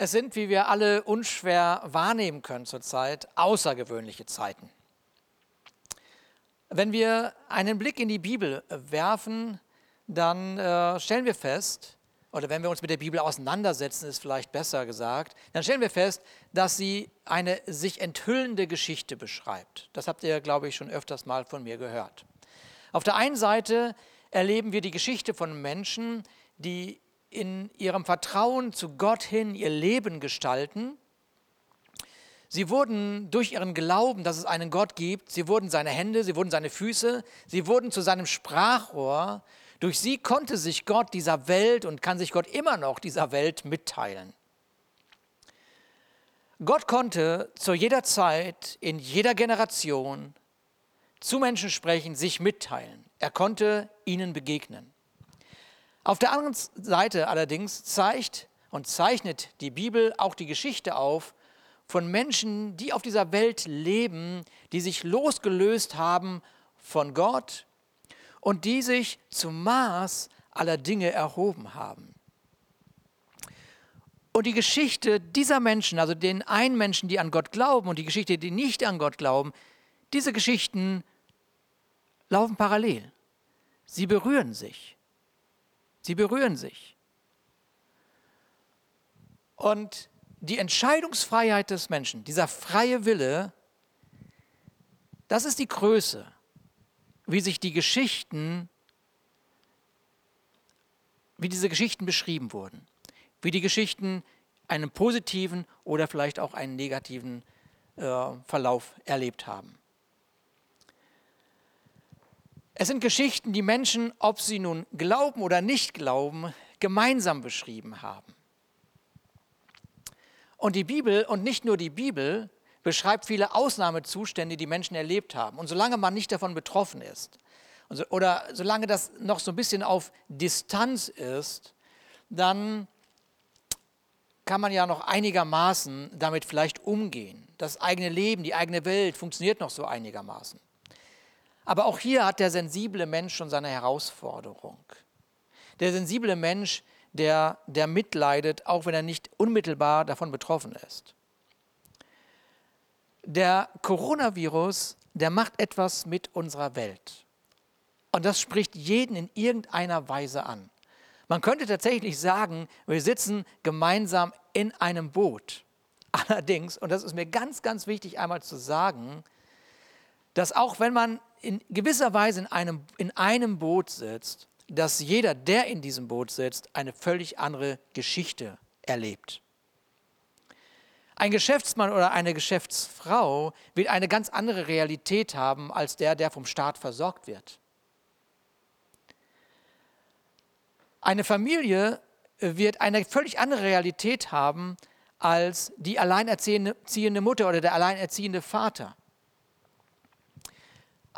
Es sind, wie wir alle unschwer wahrnehmen können zurzeit, außergewöhnliche Zeiten. Wenn wir einen Blick in die Bibel werfen, dann äh, stellen wir fest, oder wenn wir uns mit der Bibel auseinandersetzen, ist vielleicht besser gesagt, dann stellen wir fest, dass sie eine sich enthüllende Geschichte beschreibt. Das habt ihr, glaube ich, schon öfters mal von mir gehört. Auf der einen Seite erleben wir die Geschichte von Menschen, die in ihrem Vertrauen zu Gott hin ihr Leben gestalten. Sie wurden durch ihren Glauben, dass es einen Gott gibt, sie wurden seine Hände, sie wurden seine Füße, sie wurden zu seinem Sprachrohr. Durch sie konnte sich Gott dieser Welt und kann sich Gott immer noch dieser Welt mitteilen. Gott konnte zu jeder Zeit, in jeder Generation zu Menschen sprechen, sich mitteilen. Er konnte ihnen begegnen. Auf der anderen Seite allerdings zeigt und zeichnet die Bibel auch die Geschichte auf von Menschen, die auf dieser Welt leben, die sich losgelöst haben von Gott und die sich zum Maß aller Dinge erhoben haben. Und die Geschichte dieser Menschen, also den einen Menschen, die an Gott glauben und die Geschichte, die nicht an Gott glauben, diese Geschichten laufen parallel. Sie berühren sich. Sie berühren sich. Und die Entscheidungsfreiheit des Menschen, dieser freie Wille, das ist die Größe, wie sich die Geschichten, wie diese Geschichten beschrieben wurden, wie die Geschichten einen positiven oder vielleicht auch einen negativen äh, Verlauf erlebt haben. Es sind Geschichten, die Menschen, ob sie nun glauben oder nicht glauben, gemeinsam beschrieben haben. Und die Bibel, und nicht nur die Bibel, beschreibt viele Ausnahmezustände, die Menschen erlebt haben. Und solange man nicht davon betroffen ist, oder solange das noch so ein bisschen auf Distanz ist, dann kann man ja noch einigermaßen damit vielleicht umgehen. Das eigene Leben, die eigene Welt funktioniert noch so einigermaßen. Aber auch hier hat der sensible Mensch schon seine Herausforderung. Der sensible Mensch, der, der mitleidet, auch wenn er nicht unmittelbar davon betroffen ist. Der Coronavirus, der macht etwas mit unserer Welt. Und das spricht jeden in irgendeiner Weise an. Man könnte tatsächlich sagen, wir sitzen gemeinsam in einem Boot. Allerdings, und das ist mir ganz, ganz wichtig einmal zu sagen, dass auch wenn man in gewisser Weise in einem, in einem Boot sitzt, dass jeder, der in diesem Boot sitzt, eine völlig andere Geschichte erlebt. Ein Geschäftsmann oder eine Geschäftsfrau wird eine ganz andere Realität haben als der, der vom Staat versorgt wird. Eine Familie wird eine völlig andere Realität haben als die alleinerziehende Mutter oder der alleinerziehende Vater.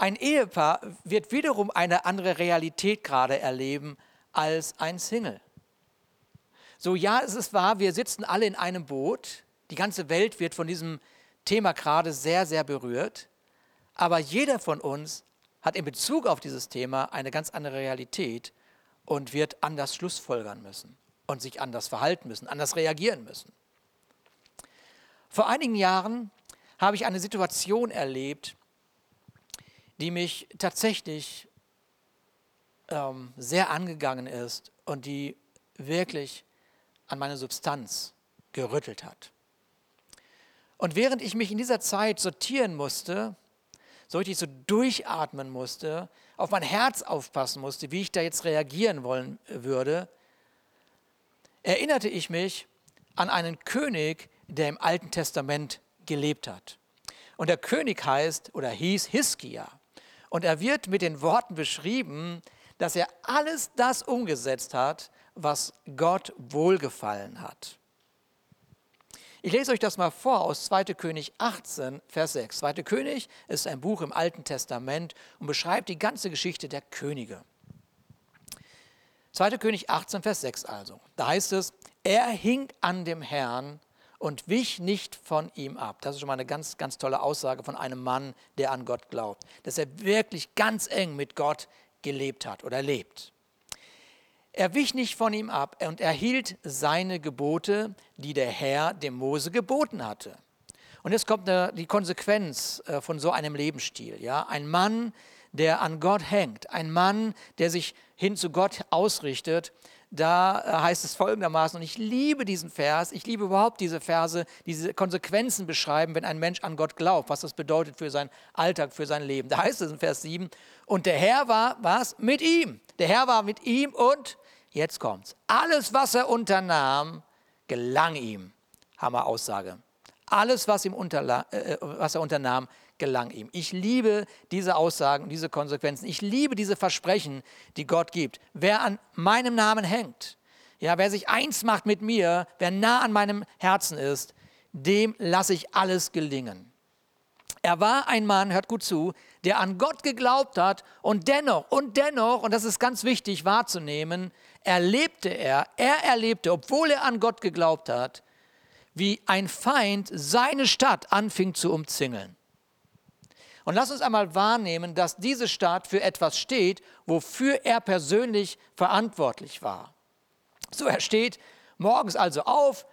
Ein Ehepaar wird wiederum eine andere Realität gerade erleben als ein Single. So ja, es ist wahr, wir sitzen alle in einem Boot. Die ganze Welt wird von diesem Thema gerade sehr, sehr berührt. Aber jeder von uns hat in Bezug auf dieses Thema eine ganz andere Realität und wird anders Schlussfolgern müssen und sich anders verhalten müssen, anders reagieren müssen. Vor einigen Jahren habe ich eine Situation erlebt, die mich tatsächlich ähm, sehr angegangen ist und die wirklich an meine Substanz gerüttelt hat. Und während ich mich in dieser Zeit sortieren musste, so richtig so durchatmen musste, auf mein Herz aufpassen musste, wie ich da jetzt reagieren wollen würde, erinnerte ich mich an einen König, der im Alten Testament gelebt hat. Und der König heißt oder hieß Hiskia. Und er wird mit den Worten beschrieben, dass er alles das umgesetzt hat, was Gott wohlgefallen hat. Ich lese euch das mal vor aus 2. König 18, Vers 6. 2. König ist ein Buch im Alten Testament und beschreibt die ganze Geschichte der Könige. 2. König 18, Vers 6 also. Da heißt es, er hing an dem Herrn und wich nicht von ihm ab. Das ist schon mal eine ganz, ganz tolle Aussage von einem Mann, der an Gott glaubt, dass er wirklich ganz eng mit Gott gelebt hat oder lebt. Er wich nicht von ihm ab und erhielt seine Gebote, die der Herr dem Mose geboten hatte. Und jetzt kommt die Konsequenz äh, von so einem Lebensstil. Ja? Ein Mann, der an Gott hängt, ein Mann, der sich hin zu Gott ausrichtet, da äh, heißt es folgendermaßen, und ich liebe diesen Vers, ich liebe überhaupt diese Verse, diese Konsequenzen beschreiben, wenn ein Mensch an Gott glaubt, was das bedeutet für seinen Alltag, für sein Leben. Da heißt es in Vers 7, und der Herr war, was? Mit ihm. Der Herr war mit ihm und, jetzt kommt's, alles, was er unternahm, gelang ihm. Hammer Aussage. Alles, was, ihm unterla äh, was er unternahm, gelang ihm. Ich liebe diese Aussagen, diese Konsequenzen. Ich liebe diese Versprechen, die Gott gibt. Wer an meinem Namen hängt, ja, wer sich eins macht mit mir, wer nah an meinem Herzen ist, dem lasse ich alles gelingen. Er war ein Mann, hört gut zu, der an Gott geglaubt hat und dennoch, und dennoch, und das ist ganz wichtig wahrzunehmen, erlebte er, er erlebte, obwohl er an Gott geglaubt hat, wie ein Feind seine Stadt anfing zu umzingeln. Und lass uns einmal wahrnehmen, dass diese Stadt für etwas steht, wofür er persönlich verantwortlich war. So, er steht morgens also auf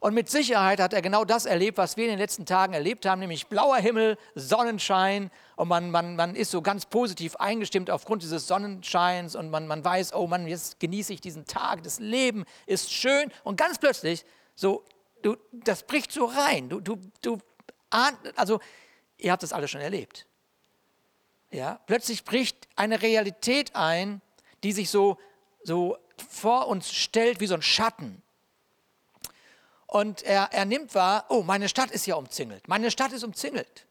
und mit Sicherheit hat er genau das erlebt, was wir in den letzten Tagen erlebt haben, nämlich blauer Himmel, Sonnenschein. Und man, man, man ist so ganz positiv eingestimmt aufgrund dieses Sonnenscheins und man, man weiß, oh Mann, jetzt genieße ich diesen Tag, das Leben ist schön. Und ganz plötzlich, so, du, das bricht so rein, du, du, du, also Ihr habt das alle schon erlebt. Ja, plötzlich bricht eine Realität ein, die sich so, so vor uns stellt wie so ein Schatten. Und er, er nimmt wahr, oh, meine Stadt ist ja umzingelt. Meine Stadt ist umzingelt.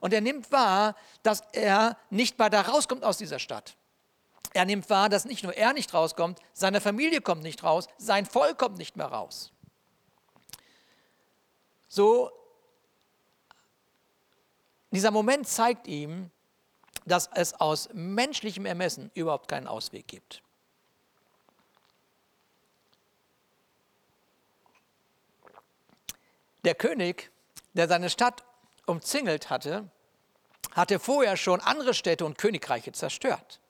Und er nimmt wahr, dass er nicht mehr da rauskommt aus dieser Stadt. Er nimmt wahr, dass nicht nur er nicht rauskommt, seine Familie kommt nicht raus, sein Volk kommt nicht mehr raus. So dieser Moment zeigt ihm, dass es aus menschlichem Ermessen überhaupt keinen Ausweg gibt. Der König, der seine Stadt umzingelt hatte, hatte vorher schon andere Städte und Königreiche zerstört.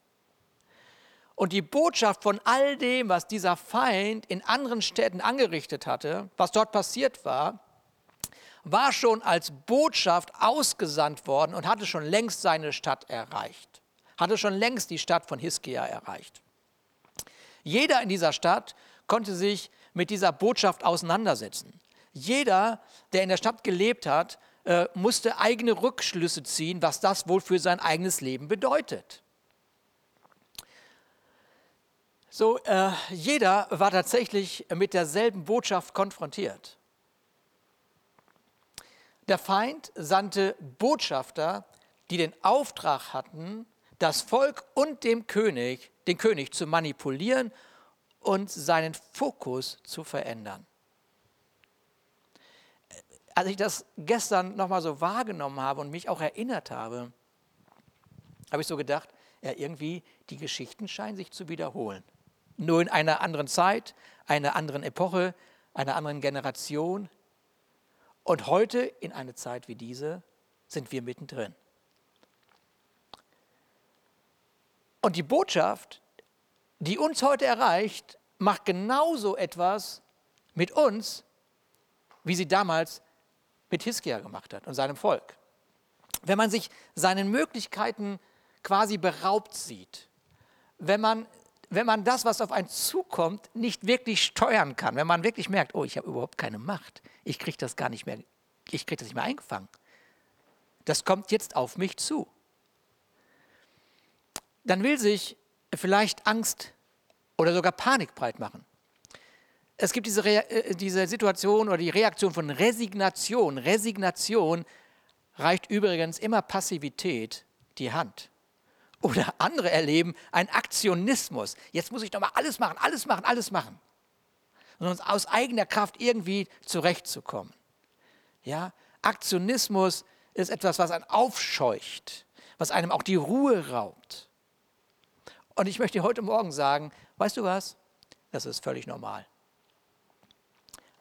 Und die Botschaft von all dem, was dieser Feind in anderen Städten angerichtet hatte, was dort passiert war, war schon als Botschaft ausgesandt worden und hatte schon längst seine Stadt erreicht. Hatte schon längst die Stadt von Hiskia erreicht. Jeder in dieser Stadt konnte sich mit dieser Botschaft auseinandersetzen. Jeder, der in der Stadt gelebt hat, äh, musste eigene Rückschlüsse ziehen, was das wohl für sein eigenes Leben bedeutet. So, äh, jeder war tatsächlich mit derselben Botschaft konfrontiert. Der Feind sandte Botschafter, die den Auftrag hatten, das Volk und dem König, den König zu manipulieren und seinen Fokus zu verändern. Als ich das gestern nochmal so wahrgenommen habe und mich auch erinnert habe, habe ich so gedacht, ja, irgendwie die Geschichten scheinen sich zu wiederholen. Nur in einer anderen Zeit, einer anderen Epoche, einer anderen Generation, und heute, in einer Zeit wie diese, sind wir mittendrin. Und die Botschaft, die uns heute erreicht, macht genauso etwas mit uns, wie sie damals mit Hiskia gemacht hat und seinem Volk. Wenn man sich seinen Möglichkeiten quasi beraubt sieht, wenn man wenn man das, was auf einen zukommt, nicht wirklich steuern kann, wenn man wirklich merkt, oh, ich habe überhaupt keine Macht, ich kriege das gar nicht mehr, ich kriege das nicht mehr eingefangen. Das kommt jetzt auf mich zu. Dann will sich vielleicht Angst oder sogar Panik breit machen. Es gibt diese, äh, diese Situation oder die Reaktion von Resignation. Resignation reicht übrigens immer Passivität die Hand. Oder andere erleben einen Aktionismus. Jetzt muss ich doch mal alles machen, alles machen, alles machen. Und uns aus eigener Kraft irgendwie zurechtzukommen. Ja, Aktionismus ist etwas, was einen aufscheucht, was einem auch die Ruhe raubt. Und ich möchte heute Morgen sagen, weißt du was? Das ist völlig normal.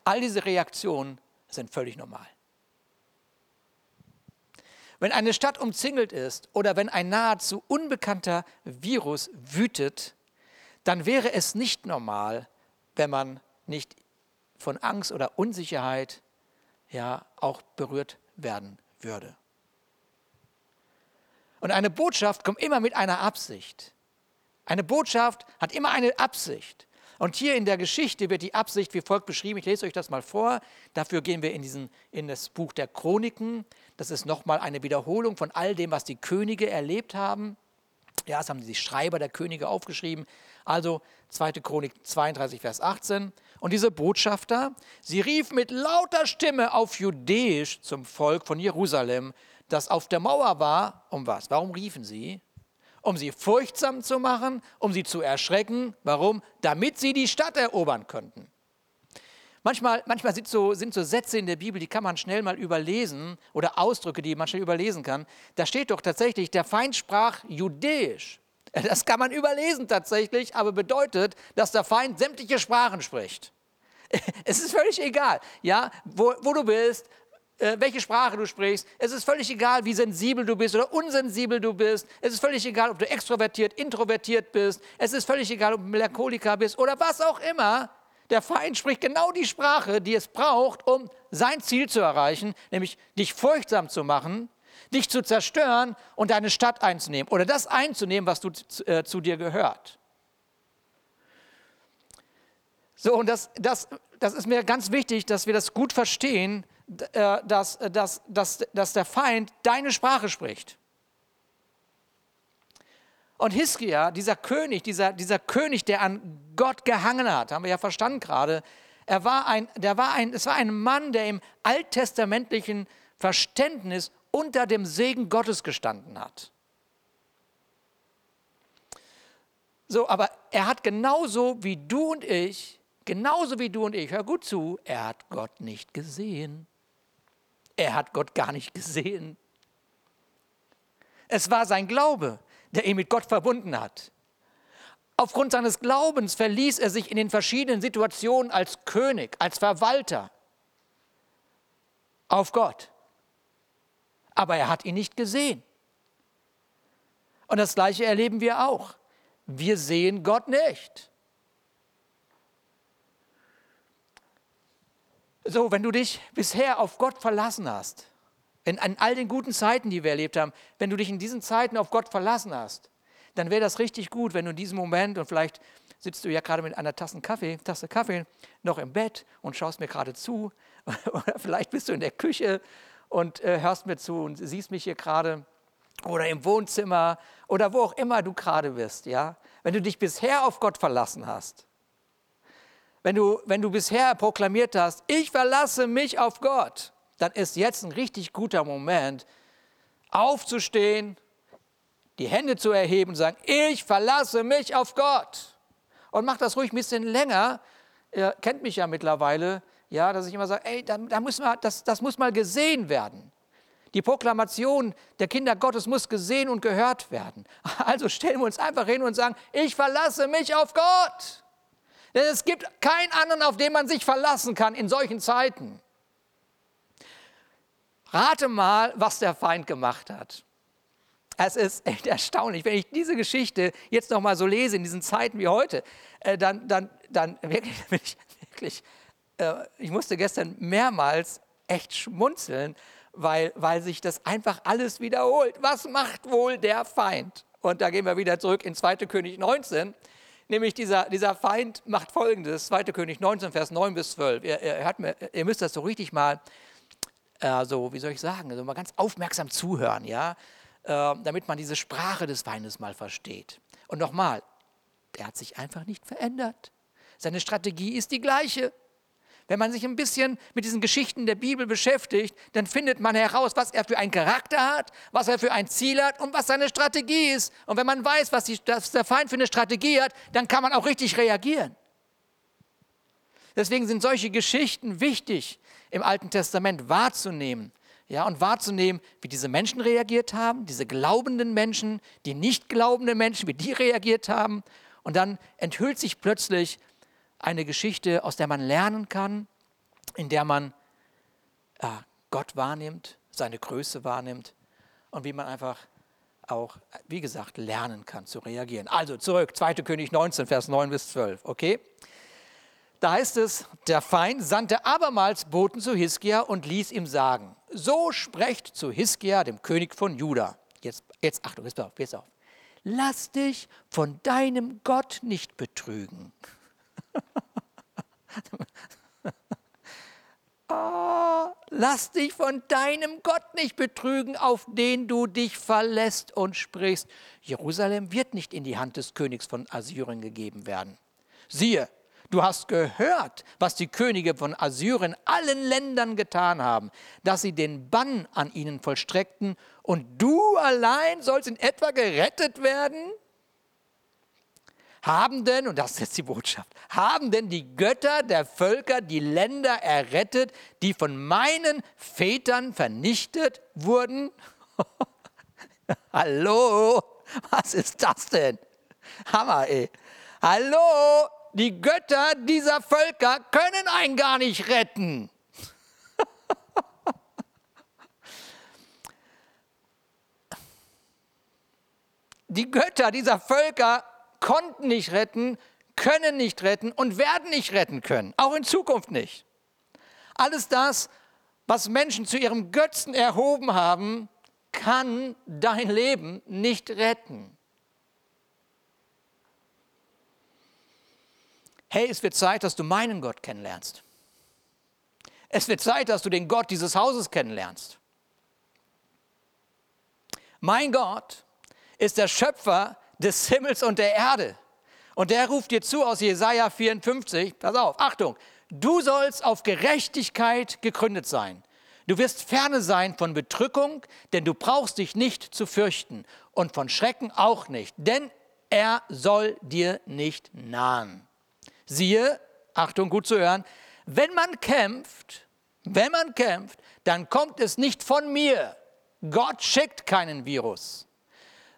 All diese Reaktionen sind völlig normal. Wenn eine Stadt umzingelt ist oder wenn ein nahezu unbekannter Virus wütet, dann wäre es nicht normal, wenn man nicht von Angst oder Unsicherheit ja auch berührt werden würde. Und eine Botschaft kommt immer mit einer Absicht. Eine Botschaft hat immer eine Absicht. Und hier in der Geschichte wird die Absicht wie folgt beschrieben. Ich lese euch das mal vor. Dafür gehen wir in, diesen, in das Buch der Chroniken. Das ist nochmal eine Wiederholung von all dem, was die Könige erlebt haben. Ja, das haben die Schreiber der Könige aufgeschrieben. Also 2. Chronik 32, Vers 18. Und diese Botschafter, sie rief mit lauter Stimme auf Judäisch zum Volk von Jerusalem, das auf der Mauer war. Um was? Warum riefen sie? Um sie furchtsam zu machen, um sie zu erschrecken. Warum? Damit sie die Stadt erobern könnten. Manchmal, manchmal sind, so, sind so Sätze in der Bibel, die kann man schnell mal überlesen oder Ausdrücke, die man schnell überlesen kann. Da steht doch tatsächlich, der Feind sprach Judäisch. Das kann man überlesen tatsächlich, aber bedeutet, dass der Feind sämtliche Sprachen spricht. Es ist völlig egal, ja, wo, wo du bist, welche Sprache du sprichst. Es ist völlig egal, wie sensibel du bist oder unsensibel du bist. Es ist völlig egal, ob du extrovertiert, introvertiert bist. Es ist völlig egal, ob du Melancholiker bist oder was auch immer. Der Feind spricht genau die Sprache, die es braucht, um sein Ziel zu erreichen, nämlich dich furchtsam zu machen, dich zu zerstören und deine Stadt einzunehmen oder das einzunehmen, was du, äh, zu dir gehört. So, und das, das, das ist mir ganz wichtig, dass wir das gut verstehen, äh, dass, dass, dass, dass der Feind deine Sprache spricht. Und Hiskia, dieser König, dieser, dieser König, der an Gott gehangen hat, haben wir ja verstanden gerade, er war ein, der war ein, es war ein Mann, der im alttestamentlichen Verständnis unter dem Segen Gottes gestanden hat. So, aber er hat genauso wie du und ich, genauso wie du und ich, hör gut zu, er hat Gott nicht gesehen. Er hat Gott gar nicht gesehen. Es war sein Glaube, der ihn mit Gott verbunden hat. Aufgrund seines Glaubens verließ er sich in den verschiedenen Situationen als König, als Verwalter auf Gott aber er hat ihn nicht gesehen. Und das Gleiche erleben wir auch. Wir sehen Gott nicht. So, wenn du dich bisher auf Gott verlassen hast, in, an all den guten Zeiten, die wir erlebt haben, wenn du dich in diesen Zeiten auf Gott verlassen hast, dann wäre das richtig gut, wenn du in diesem Moment, und vielleicht sitzt du ja gerade mit einer Tasse Kaffee, Tasse Kaffee noch im Bett und schaust mir gerade zu, oder vielleicht bist du in der Küche und äh, hörst mir zu und siehst mich hier gerade oder im Wohnzimmer oder wo auch immer du gerade bist, ja? Wenn du dich bisher auf Gott verlassen hast, wenn du, wenn du bisher proklamiert hast, ich verlasse mich auf Gott, dann ist jetzt ein richtig guter Moment, aufzustehen, die Hände zu erheben und sagen, ich verlasse mich auf Gott. Und mach das ruhig ein bisschen länger. Ihr kennt mich ja mittlerweile ja, dass ich immer sage, ey, da, da muss man, das, das muss mal gesehen werden. Die Proklamation der Kinder Gottes muss gesehen und gehört werden. Also stellen wir uns einfach hin und sagen, ich verlasse mich auf Gott. Denn es gibt keinen anderen, auf den man sich verlassen kann in solchen Zeiten. Rate mal, was der Feind gemacht hat. Es ist echt erstaunlich, wenn ich diese Geschichte jetzt noch mal so lese in diesen Zeiten wie heute, äh, dann, dann, dann wirklich, ich wirklich äh, ich musste gestern mehrmals echt schmunzeln, weil, weil sich das einfach alles wiederholt. Was macht wohl der Feind? Und da gehen wir wieder zurück in 2. König 19. Nämlich dieser, dieser Feind macht folgendes, 2. König 19, Vers 9 bis 12. Ihr, ihr, mir, ihr müsst das so richtig mal, äh, so, wie soll ich sagen, also mal ganz aufmerksam zuhören, ja, äh, damit man diese Sprache des Feindes mal versteht. Und nochmal, der hat sich einfach nicht verändert. Seine Strategie ist die gleiche. Wenn man sich ein bisschen mit diesen Geschichten der Bibel beschäftigt, dann findet man heraus, was er für einen Charakter hat, was er für ein Ziel hat und was seine Strategie ist. Und wenn man weiß, was, die, was der Feind für eine Strategie hat, dann kann man auch richtig reagieren. Deswegen sind solche Geschichten wichtig im Alten Testament wahrzunehmen. Ja, und wahrzunehmen, wie diese Menschen reagiert haben, diese glaubenden Menschen, die nicht glaubenden Menschen, wie die reagiert haben. Und dann enthüllt sich plötzlich eine Geschichte, aus der man lernen kann, in der man äh, Gott wahrnimmt, seine Größe wahrnimmt und wie man einfach auch, wie gesagt, lernen kann zu reagieren. Also zurück, 2. König 19, Vers 9 bis 12, okay? Da heißt es, der Feind sandte abermals Boten zu Hiskia und ließ ihm sagen, so sprecht zu Hiskia, dem König von Juda. Jetzt, jetzt Achtung, jetzt auf, jetzt auf. Lass dich von deinem Gott nicht betrügen. oh, lass dich von deinem Gott nicht betrügen, auf den du dich verlässt und sprichst. Jerusalem wird nicht in die Hand des Königs von Assyrien gegeben werden. Siehe, Du hast gehört, was die Könige von Assyrien allen Ländern getan haben, dass sie den Bann an ihnen vollstreckten und du allein sollst in etwa gerettet werden? Haben denn, und das ist jetzt die Botschaft, haben denn die Götter der Völker die Länder errettet, die von meinen Vätern vernichtet wurden? Hallo, was ist das denn? Hammer, ey. Hallo, die Götter dieser Völker können einen gar nicht retten. Die Götter dieser Völker konnten nicht retten, können nicht retten und werden nicht retten können, auch in Zukunft nicht. Alles das, was Menschen zu ihrem Götzen erhoben haben, kann dein Leben nicht retten. hey, es wird Zeit, dass du meinen Gott kennenlernst. Es wird Zeit, dass du den Gott dieses Hauses kennenlernst. Mein Gott ist der Schöpfer des Himmels und der Erde. Und der ruft dir zu aus Jesaja 54, pass auf, Achtung, du sollst auf Gerechtigkeit gegründet sein. Du wirst ferne sein von Bedrückung, denn du brauchst dich nicht zu fürchten und von Schrecken auch nicht, denn er soll dir nicht nahen. Siehe, Achtung, gut zu hören, wenn man kämpft, wenn man kämpft, dann kommt es nicht von mir. Gott schickt keinen Virus.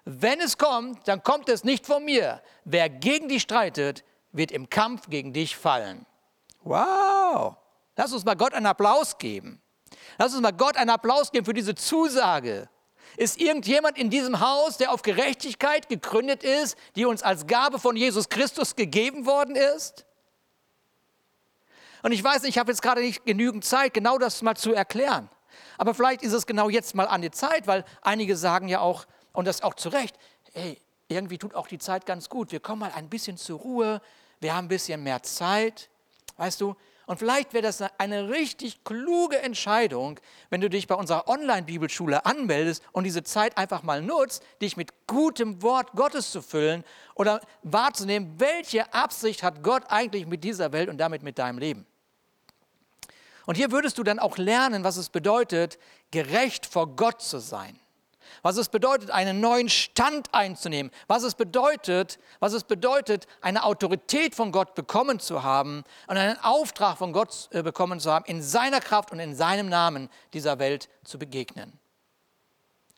Wenn es kommt, dann kommt es nicht von mir. Wer gegen dich streitet, wird im Kampf gegen dich fallen. Wow! Lass uns mal Gott einen Applaus geben. Lass uns mal Gott einen Applaus geben für diese Zusage. Ist irgendjemand in diesem Haus, der auf Gerechtigkeit gegründet ist, die uns als Gabe von Jesus Christus gegeben worden ist? Und ich weiß, ich habe jetzt gerade nicht genügend Zeit, genau das mal zu erklären. Aber vielleicht ist es genau jetzt mal an die Zeit, weil einige sagen ja auch, und das auch zu Recht, hey, irgendwie tut auch die Zeit ganz gut. Wir kommen mal ein bisschen zur Ruhe, wir haben ein bisschen mehr Zeit, weißt du? Und vielleicht wäre das eine richtig kluge Entscheidung, wenn du dich bei unserer Online-Bibelschule anmeldest und diese Zeit einfach mal nutzt, dich mit gutem Wort Gottes zu füllen oder wahrzunehmen, welche Absicht hat Gott eigentlich mit dieser Welt und damit mit deinem Leben. Und hier würdest du dann auch lernen, was es bedeutet, gerecht vor Gott zu sein was es bedeutet, einen neuen Stand einzunehmen, was es bedeutet, was es bedeutet, eine Autorität von Gott bekommen zu haben und einen Auftrag von Gott äh, bekommen zu haben, in seiner Kraft und in seinem Namen dieser Welt zu begegnen.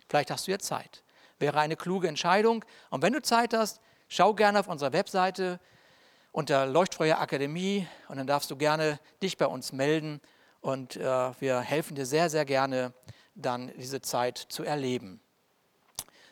Vielleicht hast du jetzt Zeit. Wäre eine kluge Entscheidung. Und wenn du Zeit hast, schau gerne auf unserer Webseite unter Leuchtfeuer Akademie und dann darfst du gerne dich bei uns melden und äh, wir helfen dir sehr, sehr gerne, dann diese Zeit zu erleben.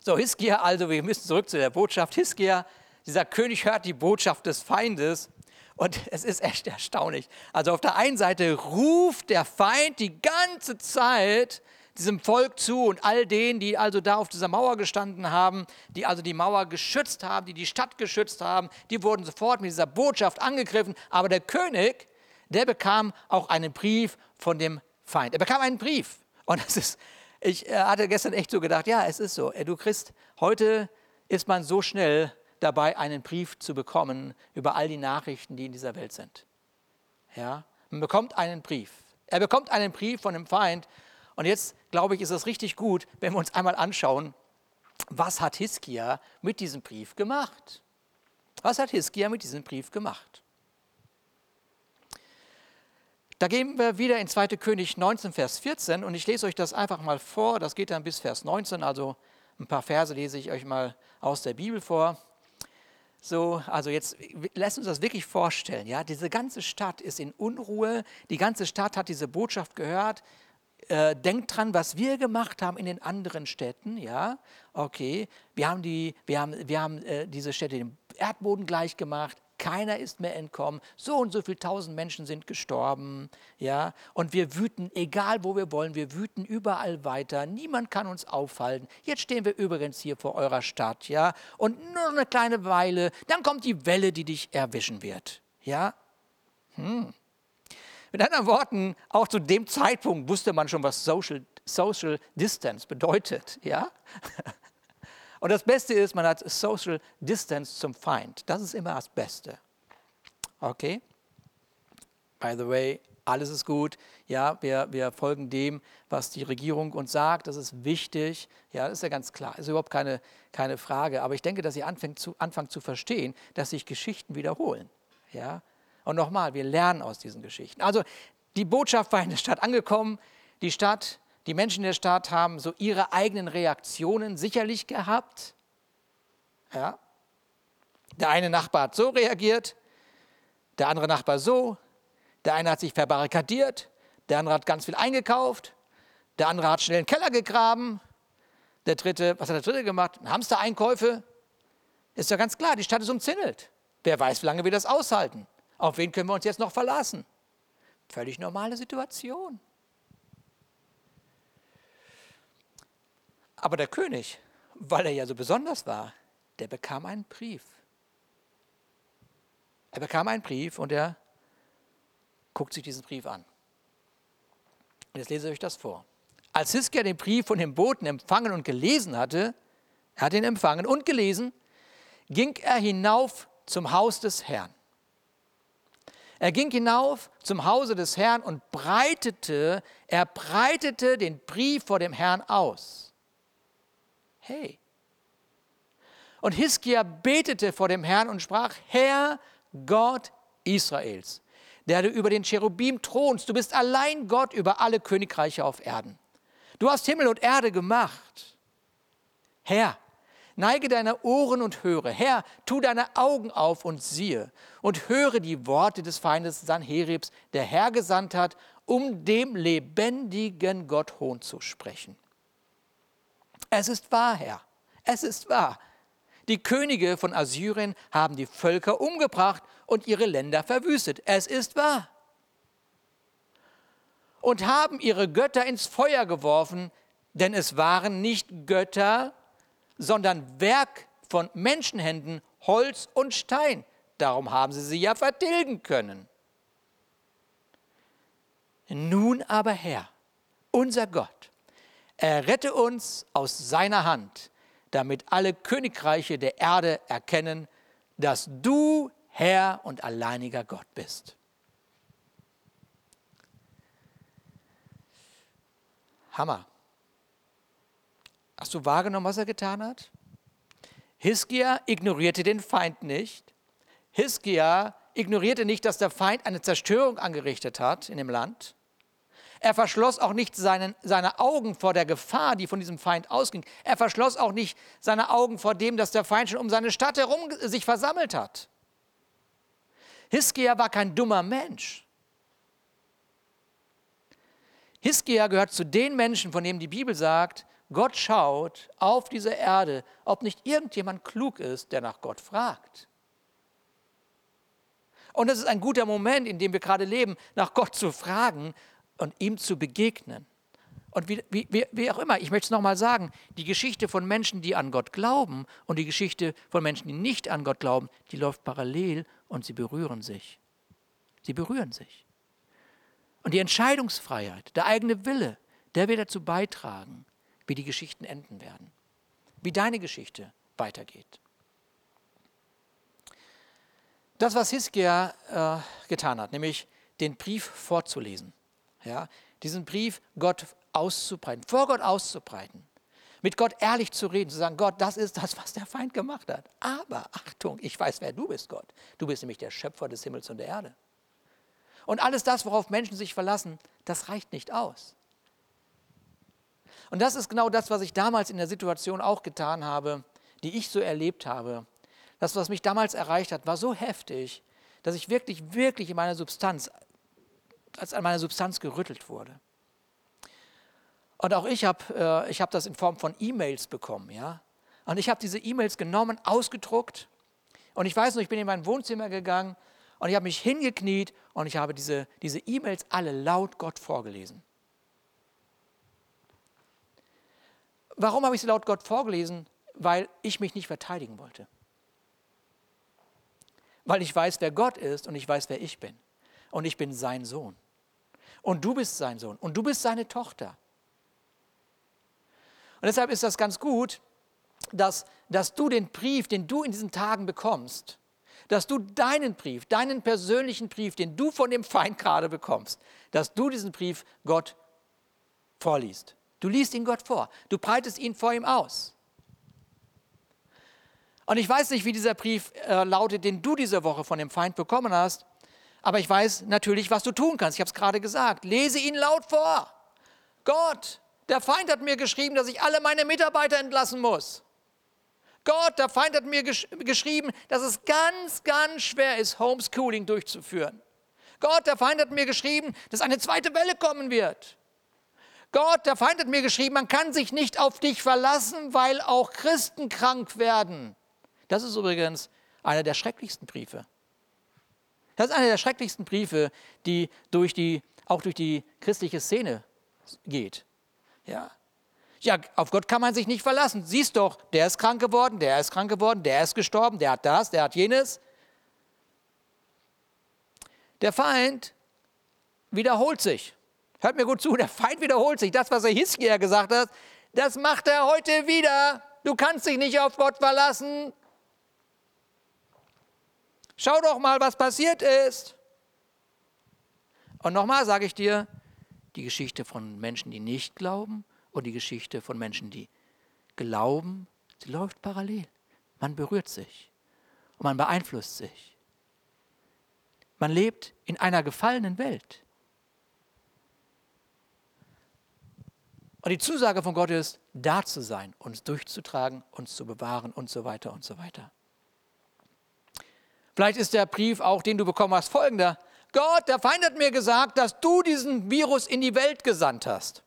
So, Hiskia, also wir müssen zurück zu der Botschaft. Hiskia, dieser König hört die Botschaft des Feindes und es ist echt erstaunlich. Also auf der einen Seite ruft der Feind die ganze Zeit diesem Volk zu und all denen, die also da auf dieser Mauer gestanden haben, die also die Mauer geschützt haben, die die Stadt geschützt haben, die wurden sofort mit dieser Botschaft angegriffen. Aber der König, der bekam auch einen Brief von dem Feind. Er bekam einen Brief. Und das ist, ich äh, hatte gestern echt so gedacht, ja, es ist so. Du Christ, heute ist man so schnell dabei, einen Brief zu bekommen über all die Nachrichten, die in dieser Welt sind. Ja, man bekommt einen Brief. Er bekommt einen Brief von dem Feind. Und jetzt, glaube ich, ist es richtig gut, wenn wir uns einmal anschauen, was hat Hiskia mit diesem Brief gemacht? Was hat Hiskia mit diesem Brief gemacht? Da gehen wir wieder in 2. König 19, Vers 14 und ich lese euch das einfach mal vor. Das geht dann bis Vers 19, also ein paar Verse lese ich euch mal aus der Bibel vor. So, also jetzt lasst uns das wirklich vorstellen. Ja, diese ganze Stadt ist in Unruhe. Die ganze Stadt hat diese Botschaft gehört. äh, denkt dran, was wir gemacht haben in den anderen Städten, ja, okay, wir haben, die, wir haben, wir haben äh, diese Städte dem Erdboden gleich gemacht, keiner ist mehr entkommen, so und so viele tausend Menschen sind gestorben, ja, und wir wüten, egal wo wir wollen, wir wüten überall weiter, niemand kann uns aufhalten. Jetzt stehen wir übrigens hier vor eurer Stadt, ja, und nur eine kleine Weile, dann kommt die Welle, die dich erwischen wird, ja. Hm. Mit anderen Worten, auch zu dem Zeitpunkt wusste man schon, was Social, Social Distance bedeutet. Ja? Und das Beste ist, man hat Social Distance zum Feind. Das ist immer das Beste. Okay? By the way, alles ist gut. Ja, wir, wir folgen dem, was die Regierung uns sagt. Das ist wichtig. Ja, das ist ja ganz klar. Das ist überhaupt keine, keine Frage. Aber ich denke, dass ihr anfängt zu, anfangt zu verstehen, dass sich Geschichten wiederholen. Ja, und nochmal, wir lernen aus diesen Geschichten. Also die Botschaft war in der Stadt angekommen. Die Stadt, die Menschen der Stadt haben so ihre eigenen Reaktionen sicherlich gehabt. Ja. Der eine Nachbar hat so reagiert, der andere Nachbar so, der eine hat sich verbarrikadiert, der andere hat ganz viel eingekauft, der andere hat schnell einen Keller gegraben, der dritte, was hat der dritte gemacht? Hamster-Einkäufe. Ist ja ganz klar, die Stadt ist umzingelt. Wer weiß, wie lange wir das aushalten. Auf wen können wir uns jetzt noch verlassen? Völlig normale Situation. Aber der König, weil er ja so besonders war, der bekam einen Brief. Er bekam einen Brief und er guckt sich diesen Brief an. Und jetzt lese ich euch das vor. Als Hiskia den Brief von dem Boten empfangen und gelesen hatte, er hat ihn empfangen und gelesen, ging er hinauf zum Haus des Herrn. Er ging hinauf zum Hause des Herrn und breitete, er breitete den Brief vor dem Herrn aus. Hey. Und Hiskia betete vor dem Herrn und sprach, Herr Gott Israels, der du über den Cherubim thronst, du bist allein Gott über alle Königreiche auf Erden. Du hast Himmel und Erde gemacht. Herr, Neige deine Ohren und höre. Herr, tu deine Augen auf und siehe und höre die Worte des Feindes Sanheribs, der Herr gesandt hat, um dem lebendigen Gott Hohn zu sprechen. Es ist wahr, Herr, es ist wahr. Die Könige von Assyrien haben die Völker umgebracht und ihre Länder verwüstet. Es ist wahr. Und haben ihre Götter ins Feuer geworfen, denn es waren nicht Götter, sondern Werk von Menschenhänden, Holz und Stein. Darum haben sie sie ja vertilgen können. Nun aber Herr, unser Gott, errette uns aus seiner Hand, damit alle Königreiche der Erde erkennen, dass du Herr und alleiniger Gott bist. Hammer. Hast du wahrgenommen, was er getan hat? Hiskia ignorierte den Feind nicht. Hiskia ignorierte nicht, dass der Feind eine Zerstörung angerichtet hat in dem Land. Er verschloss auch nicht seinen, seine Augen vor der Gefahr, die von diesem Feind ausging. Er verschloss auch nicht seine Augen vor dem, dass der Feind schon um seine Stadt herum sich versammelt hat. Hiskia war kein dummer Mensch. Hiskia gehört zu den Menschen, von denen die Bibel sagt, Gott schaut auf diese Erde, ob nicht irgendjemand klug ist, der nach Gott fragt. Und das ist ein guter Moment, in dem wir gerade leben, nach Gott zu fragen und ihm zu begegnen. Und wie, wie, wie auch immer, ich möchte es nochmal sagen, die Geschichte von Menschen, die an Gott glauben und die Geschichte von Menschen, die nicht an Gott glauben, die läuft parallel und sie berühren sich. Sie berühren sich. Und die Entscheidungsfreiheit, der eigene Wille, der wird dazu beitragen, wie die Geschichten enden werden, wie deine Geschichte weitergeht. Das, was Hiskia äh, getan hat, nämlich den Brief vorzulesen, ja, diesen Brief Gott auszubreiten, vor Gott auszubreiten, mit Gott ehrlich zu reden, zu sagen, Gott, das ist das, was der Feind gemacht hat. Aber Achtung, ich weiß, wer du bist, Gott. Du bist nämlich der Schöpfer des Himmels und der Erde. Und alles das, worauf Menschen sich verlassen, das reicht nicht aus. Und das ist genau das, was ich damals in der Situation auch getan habe, die ich so erlebt habe. Das, was mich damals erreicht hat, war so heftig, dass ich wirklich, wirklich in meiner Substanz, als an meiner Substanz gerüttelt wurde. Und auch ich habe äh, hab das in Form von E-Mails bekommen. Ja? Und ich habe diese E-Mails genommen, ausgedruckt. Und ich weiß noch, ich bin in mein Wohnzimmer gegangen und ich habe mich hingekniet und ich habe diese E-Mails alle laut Gott vorgelesen. Warum habe ich sie laut Gott vorgelesen? Weil ich mich nicht verteidigen wollte. Weil ich weiß, wer Gott ist und ich weiß, wer ich bin. Und ich bin sein Sohn. Und du bist sein Sohn. Und du bist seine Tochter. Und deshalb ist das ganz gut, dass, dass du den Brief, den du in diesen Tagen bekommst, dass du deinen Brief, deinen persönlichen Brief, den du von dem Feind gerade bekommst, dass du diesen Brief Gott vorliest. Du liest ihn Gott vor. Du breitest ihn vor ihm aus. Und ich weiß nicht, wie dieser Brief äh, lautet, den du diese Woche von dem Feind bekommen hast, aber ich weiß natürlich, was du tun kannst. Ich habe es gerade gesagt. Lese ihn laut vor. Gott, der Feind hat mir geschrieben, dass ich alle meine Mitarbeiter entlassen muss. Gott, der Feind hat mir gesch geschrieben, dass es ganz, ganz schwer ist, Homeschooling durchzuführen. Gott, der Feind hat mir geschrieben, dass eine zweite Welle kommen wird. Gott, der Feind hat mir geschrieben, man kann sich nicht auf dich verlassen, weil auch Christen krank werden. Das ist übrigens einer der schrecklichsten Briefe. Das ist einer der schrecklichsten Briefe, die, durch die auch durch die christliche Szene geht. Ja. Ja, auf Gott kann man sich nicht verlassen. Siehst doch, der ist krank geworden, der ist krank geworden, der ist gestorben, der hat das, der hat jenes. Der Feind wiederholt sich. Hört mir gut zu, der Feind wiederholt sich. Das, was er Hiskia gesagt hat, das macht er heute wieder. Du kannst dich nicht auf Gott verlassen. Schau doch mal, was passiert ist. Und nochmal sage ich dir, die Geschichte von Menschen, die nicht glauben und die Geschichte von Menschen, die glauben, sie läuft parallel. Man berührt sich und man beeinflusst sich. Man lebt in einer gefallenen Welt. Und die Zusage von Gott ist, da zu sein, uns durchzutragen, uns zu bewahren und so weiter und so weiter. Vielleicht ist der Brief auch, den du bekommen hast, folgender. Gott, der Feind hat mir gesagt, dass du diesen Virus in die Welt gesandt hast.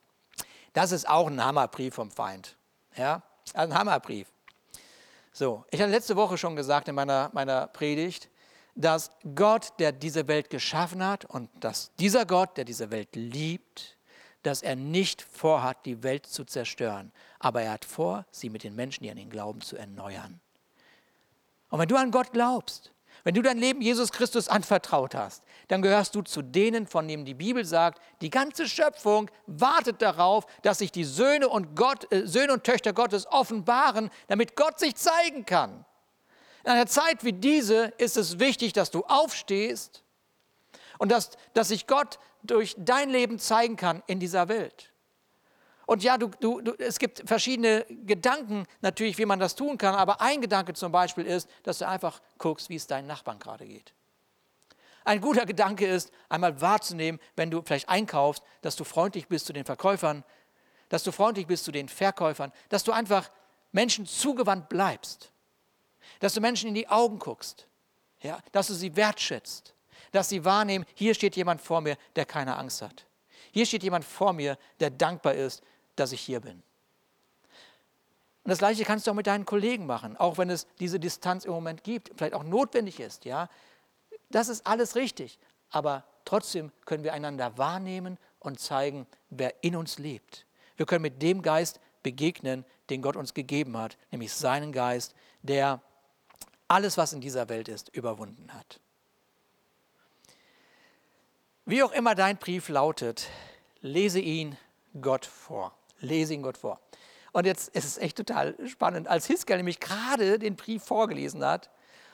Das ist auch ein Hammerbrief vom Feind. Ja, ein Hammerbrief. So, ich hatte letzte Woche schon gesagt in meiner, meiner Predigt, dass Gott, der diese Welt geschaffen hat und dass dieser Gott, der diese Welt liebt, dass er nicht vorhat, die Welt zu zerstören, aber er hat vor, sie mit den Menschen, die an ihn glauben, zu erneuern. Und wenn du an Gott glaubst, wenn du dein Leben Jesus Christus anvertraut hast, dann gehörst du zu denen, von denen die Bibel sagt, die ganze Schöpfung wartet darauf, dass sich die Söhne und, Gott, äh, Söhne und Töchter Gottes offenbaren, damit Gott sich zeigen kann. In einer Zeit wie diese ist es wichtig, dass du aufstehst und dass, dass sich Gott durch dein Leben zeigen kann in dieser Welt. Und ja, du, du, du, es gibt verschiedene Gedanken natürlich, wie man das tun kann, aber ein Gedanke zum Beispiel ist, dass du einfach guckst, wie es deinen Nachbarn gerade geht. Ein guter Gedanke ist, einmal wahrzunehmen, wenn du vielleicht einkaufst, dass du freundlich bist zu den Verkäufern, dass du freundlich bist zu den Verkäufern, dass du einfach Menschen zugewandt bleibst, dass du Menschen in die Augen guckst, ja, dass du sie wertschätzt, dass sie wahrnehmen, hier steht jemand vor mir, der keine Angst hat. Hier steht jemand vor mir, der dankbar ist, dass ich hier bin. Und das Gleiche kannst du auch mit deinen Kollegen machen, auch wenn es diese Distanz im Moment gibt, vielleicht auch notwendig ist. Ja, das ist alles richtig. Aber trotzdem können wir einander wahrnehmen und zeigen, wer in uns lebt. Wir können mit dem Geist begegnen, den Gott uns gegeben hat, nämlich seinen Geist, der alles, was in dieser Welt ist, überwunden hat. Wie auch immer dein Brief lautet, lese ihn Gott vor. Lese ihn Gott vor. Und jetzt ist es echt total spannend. Als Hiskel nämlich gerade den Brief vorgelesen hat,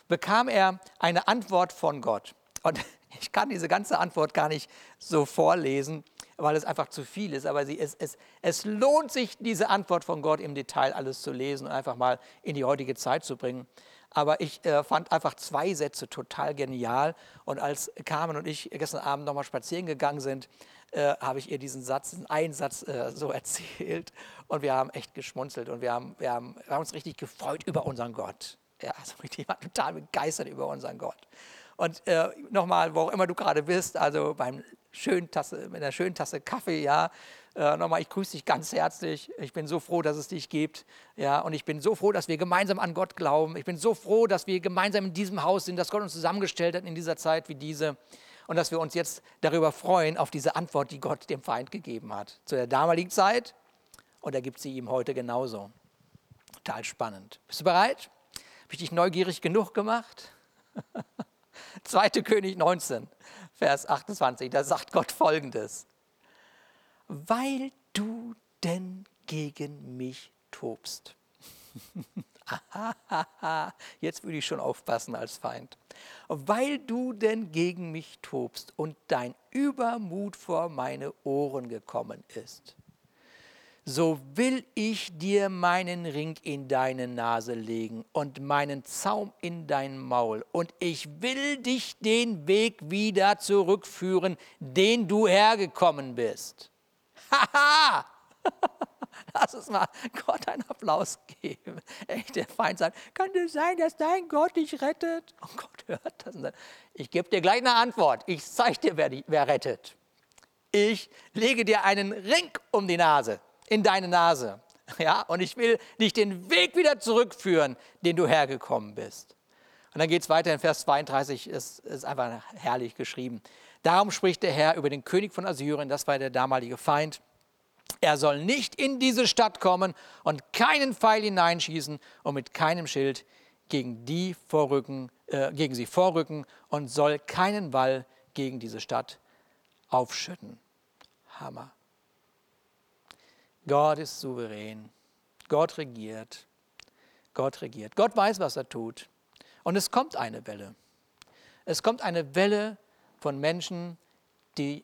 bekam er eine Antwort von Gott. Und ich kann diese ganze Antwort gar nicht so vorlesen, weil es einfach zu viel ist. Aber sie, es, es, es lohnt sich, diese Antwort von Gott im Detail alles zu lesen und einfach mal in die heutige Zeit zu bringen. Aber ich äh, fand einfach zwei Sätze total genial. Und als Carmen und ich gestern Abend nochmal spazieren gegangen sind, äh, habe ich ihr diesen Satz, diesen einen Satz äh, so erzählt. Und wir haben echt geschmunzelt und wir haben, wir, haben, wir haben uns richtig gefreut über unseren Gott. Ja, also richtig war total begeistert über unseren Gott. Und äh, nochmal, wo auch immer du gerade bist, also beim schönen Tasse, mit einer schönen Tasse Kaffee, ja, Äh, nochmal, ich grüße dich ganz herzlich. Ich bin so froh, dass es dich gibt. Ja, und ich bin so froh, dass wir gemeinsam an Gott glauben. Ich bin so froh, dass wir gemeinsam in diesem Haus sind, dass Gott uns zusammengestellt hat in dieser Zeit wie diese. Und dass wir uns jetzt darüber freuen, auf diese Antwort, die Gott dem Feind gegeben hat. Zu der damaligen Zeit. Und er gibt sie ihm heute genauso. Total spannend. Bist du bereit? Habe ich dich neugierig genug gemacht? 2. König 19, Vers 28, da sagt Gott folgendes. Weil du denn gegen mich tobst. Jetzt würde ich schon aufpassen als Feind. Weil du denn gegen mich tobst und dein Übermut vor meine Ohren gekommen ist so will ich dir meinen Ring in deine Nase legen und meinen Zaum in dein Maul. Und ich will dich den Weg wieder zurückführen, den du hergekommen bist. Haha! Lass uns mal Gott einen Applaus geben. Echt, der Feind sagt, kann es sein, dass dein Gott dich rettet? Oh Gott hört das. Ich gebe dir gleich eine Antwort. Ich zeige dir, wer, wer rettet. Ich lege dir einen Ring um die Nase in deine Nase. Ja, und ich will dich den Weg wieder zurückführen, den du hergekommen bist. Und dann geht es weiter in Vers 32, ist, ist einfach herrlich geschrieben. Darum spricht der Herr über den König von Assyrien, das war der damalige Feind. Er soll nicht in diese Stadt kommen und keinen Pfeil hineinschießen und mit keinem Schild gegen, die vorrücken, äh, gegen sie vorrücken und soll keinen Wall gegen diese Stadt aufschütten. Hammer. Gott ist souverän. Gott regiert. Gott regiert. Gott weiß, was er tut. Und es kommt eine Welle. Es kommt eine Welle von Menschen, die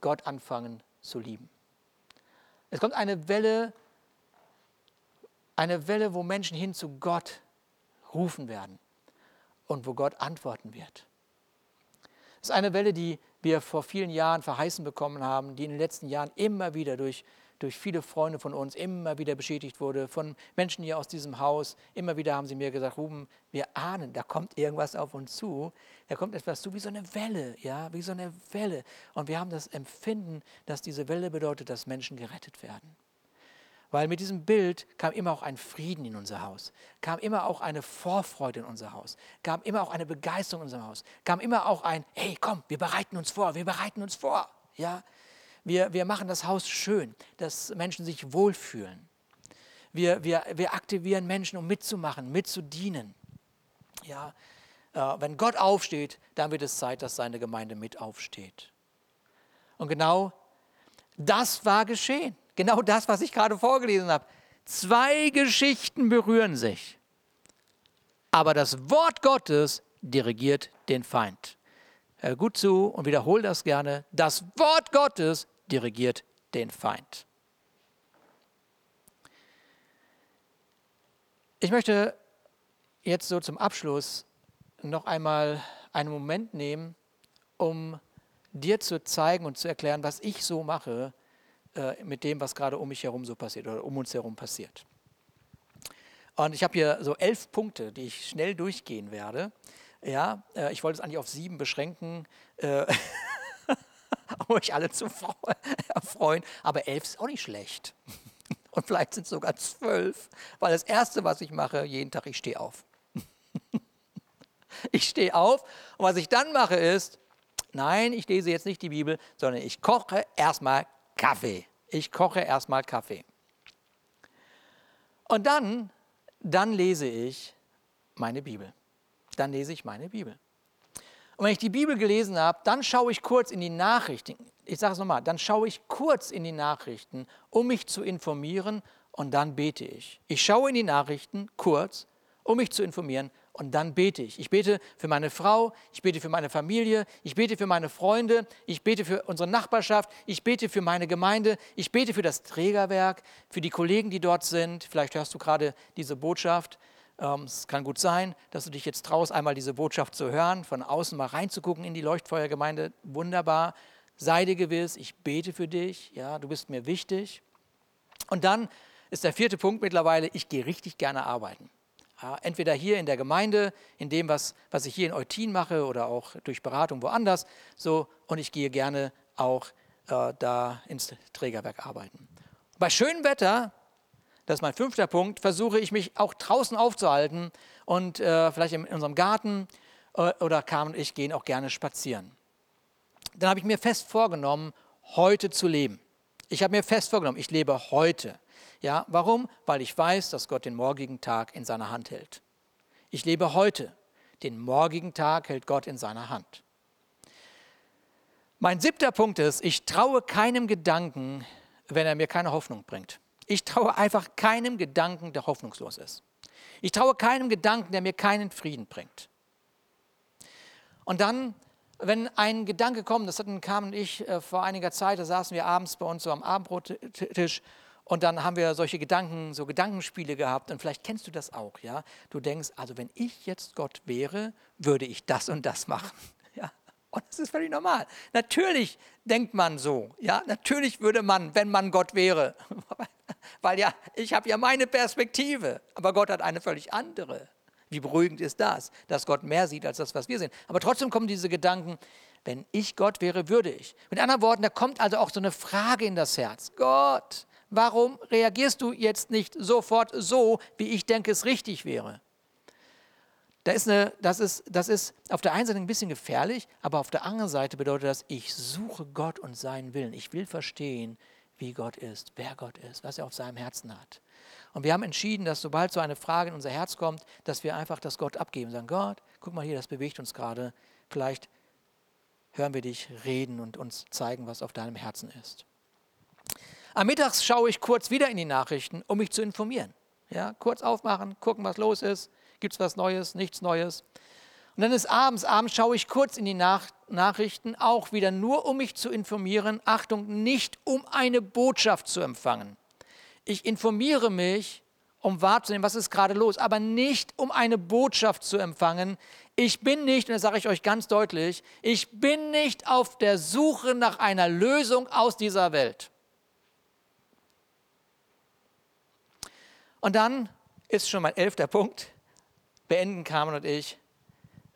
Gott anfangen zu lieben. Es kommt eine Welle, eine Welle, wo Menschen hin zu Gott rufen werden und wo Gott antworten wird. Es ist eine Welle, die wir vor vielen Jahren verheißen bekommen haben, die in den letzten Jahren immer wieder durch durch viele Freunde von uns immer wieder bestätigt wurde, von Menschen hier aus diesem Haus. Immer wieder haben sie mir gesagt, Ruben, wir ahnen, da kommt irgendwas auf uns zu. Da kommt etwas zu, wie so eine Welle, ja, wie so eine Welle. Und wir haben das Empfinden, dass diese Welle bedeutet, dass Menschen gerettet werden. Weil mit diesem Bild kam immer auch ein Frieden in unser Haus, kam immer auch eine Vorfreude in unser Haus, kam immer auch eine Begeisterung in unser Haus, kam immer auch ein, hey, komm, wir bereiten uns vor, wir bereiten uns vor. Ja, wir, wir machen das Haus schön, dass Menschen sich wohlfühlen. Wir, wir, wir aktivieren Menschen, um mitzumachen, mitzudienen. Ja, äh, wenn Gott aufsteht, dann wird es Zeit, dass seine Gemeinde mit aufsteht. Und genau das war geschehen. Genau das, was ich gerade vorgelesen habe. Zwei Geschichten berühren sich. Aber das Wort Gottes dirigiert den Feind. Hör gut zu und wiederhole das gerne. Das Wort Gottes dirigiert den Feind. Ich möchte jetzt so zum Abschluss noch einmal einen Moment nehmen, um dir zu zeigen und zu erklären, was ich so mache äh, mit dem, was gerade um mich herum so passiert oder um uns herum passiert. Und ich habe hier so elf Punkte, die ich schnell durchgehen werde. Ja, äh, ich wollte es eigentlich auf sieben beschränken. Äh, euch alle zu erfreuen. Aber elf ist auch nicht schlecht. Und vielleicht sind es sogar zwölf, weil das Erste, was ich mache, jeden Tag, ich stehe auf. Ich stehe auf und was ich dann mache ist, nein, ich lese jetzt nicht die Bibel, sondern ich koche erstmal Kaffee. Ich koche erstmal Kaffee. Und dann, dann lese ich meine Bibel. Dann lese ich meine Bibel. Und wenn ich die Bibel gelesen habe, dann schaue ich kurz in die Nachrichten. Ich sage es nochmal, dann schaue ich kurz in die Nachrichten, um mich zu informieren und dann bete ich. Ich schaue in die Nachrichten kurz, um mich zu informieren und dann bete ich. Ich bete für meine Frau, ich bete für meine Familie, ich bete für meine Freunde, ich bete für unsere Nachbarschaft, ich bete für meine Gemeinde, ich bete für das Trägerwerk, für die Kollegen, die dort sind. Vielleicht hörst du gerade diese Botschaft. Ähm, es kann gut sein, dass du dich jetzt traust, einmal diese Botschaft zu hören, von außen mal reinzugucken in die Leuchtfeuergemeinde. Wunderbar. Sei dir gewiss, ich bete für dich. Ja, du bist mir wichtig. Und dann ist der vierte Punkt mittlerweile, ich gehe richtig gerne arbeiten. Ja, entweder hier in der Gemeinde, in dem, was, was ich hier in Eutin mache oder auch durch Beratung woanders. So, und ich gehe gerne auch äh, da ins Trägerwerk arbeiten. Bei schönem Wetter, das ist mein fünfter Punkt, versuche ich mich auch draußen aufzuhalten und äh, vielleicht in unserem Garten äh, oder Carmen und ich gehen auch gerne spazieren. Dann habe ich mir fest vorgenommen, heute zu leben. Ich habe mir fest vorgenommen, ich lebe heute. Ja, warum? Weil ich weiß, dass Gott den morgigen Tag in seiner Hand hält. Ich lebe heute. Den morgigen Tag hält Gott in seiner Hand. Mein siebter Punkt ist, ich traue keinem Gedanken, wenn er mir keine Hoffnung bringt. Ich traue einfach keinem Gedanken, der hoffnungslos ist. Ich traue keinem Gedanken, der mir keinen Frieden bringt. Und dann, wenn ein Gedanke kommt, das hatten Carmen und ich äh, vor einiger Zeit, da saßen wir abends bei uns so am Abendbrottisch und dann haben wir solche Gedanken, so Gedankenspiele gehabt. Und vielleicht kennst du das auch, ja? Du denkst, also wenn ich jetzt Gott wäre, würde ich das und das machen. Und das ist völlig normal. Natürlich denkt man so, ja? Natürlich würde man, wenn man Gott wäre. Weil ja, ich habe ja meine Perspektive, aber Gott hat eine völlig andere. Wie beruhigend ist das, dass Gott mehr sieht als das, was wir sehen. Aber trotzdem kommen diese Gedanken, wenn ich Gott wäre, würde ich. Mit anderen Worten, da kommt also auch so eine Frage in das Herz. Gott, warum reagierst du jetzt nicht sofort so, wie ich denke, es richtig wäre? Da ist eine, das, ist, das ist auf der einen Seite ein bisschen gefährlich, aber auf der anderen Seite bedeutet das, ich suche Gott und seinen Willen. Ich will verstehen, wie Gott ist, wer Gott ist, was er auf seinem Herzen hat. Und wir haben entschieden, dass sobald so eine Frage in unser Herz kommt, dass wir einfach das Gott abgeben. Sagen, Gott, guck mal hier, das bewegt uns gerade. Vielleicht hören wir dich reden und uns zeigen, was auf deinem Herzen ist. Am Mittags schaue ich kurz wieder in die Nachrichten, um mich zu informieren. Ja, kurz aufmachen, gucken, was los ist. Gibt es was Neues, nichts Neues. Und dann ist abends, abends schaue ich kurz in die Nach Nachrichten, auch wieder nur, um mich zu informieren. Achtung, nicht um eine Botschaft zu empfangen. Ich informiere mich, um wahrzunehmen, was ist gerade los, aber nicht um eine Botschaft zu empfangen. Ich bin nicht, und das sage ich euch ganz deutlich, ich bin nicht auf der Suche nach einer Lösung aus dieser Welt. Und dann ist schon mein elfter Punkt. Beenden Carmen und ich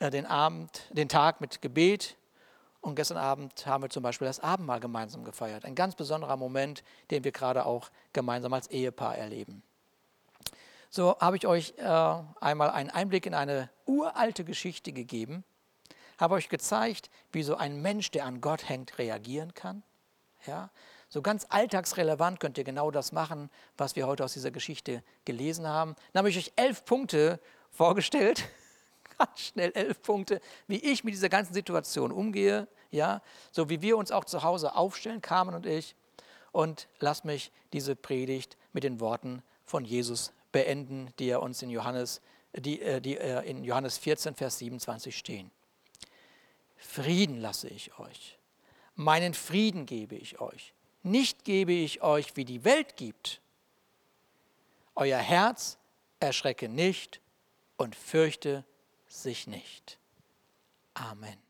äh, den Abend, den Tag mit Gebet. Und gestern Abend haben wir zum Beispiel das Abendmahl gemeinsam gefeiert. Ein ganz besonderer Moment, den wir gerade auch gemeinsam als Ehepaar erleben. So habe ich euch äh, einmal einen Einblick in eine uralte Geschichte gegeben, habe euch gezeigt, wie so ein Mensch, der an Gott hängt, reagieren kann. Ja, so ganz alltagsrelevant könnt ihr genau das machen, was wir heute aus dieser Geschichte gelesen haben. Dann habe ich euch elf Punkte vorgestellt, ganz schnell elf Punkte, wie ich mit dieser ganzen Situation umgehe, ja, so wie wir uns auch zu Hause aufstellen, Carmen und ich. Und lasst mich diese Predigt mit den Worten von Jesus beenden, die er uns in Johannes, die, äh, die äh, in Johannes 14, Vers 27 stehen. Frieden lasse ich euch, meinen Frieden gebe ich euch. Nicht gebe ich euch, wie die Welt gibt. Euer Herz erschrecke nicht und fürchte sich nicht. Amen.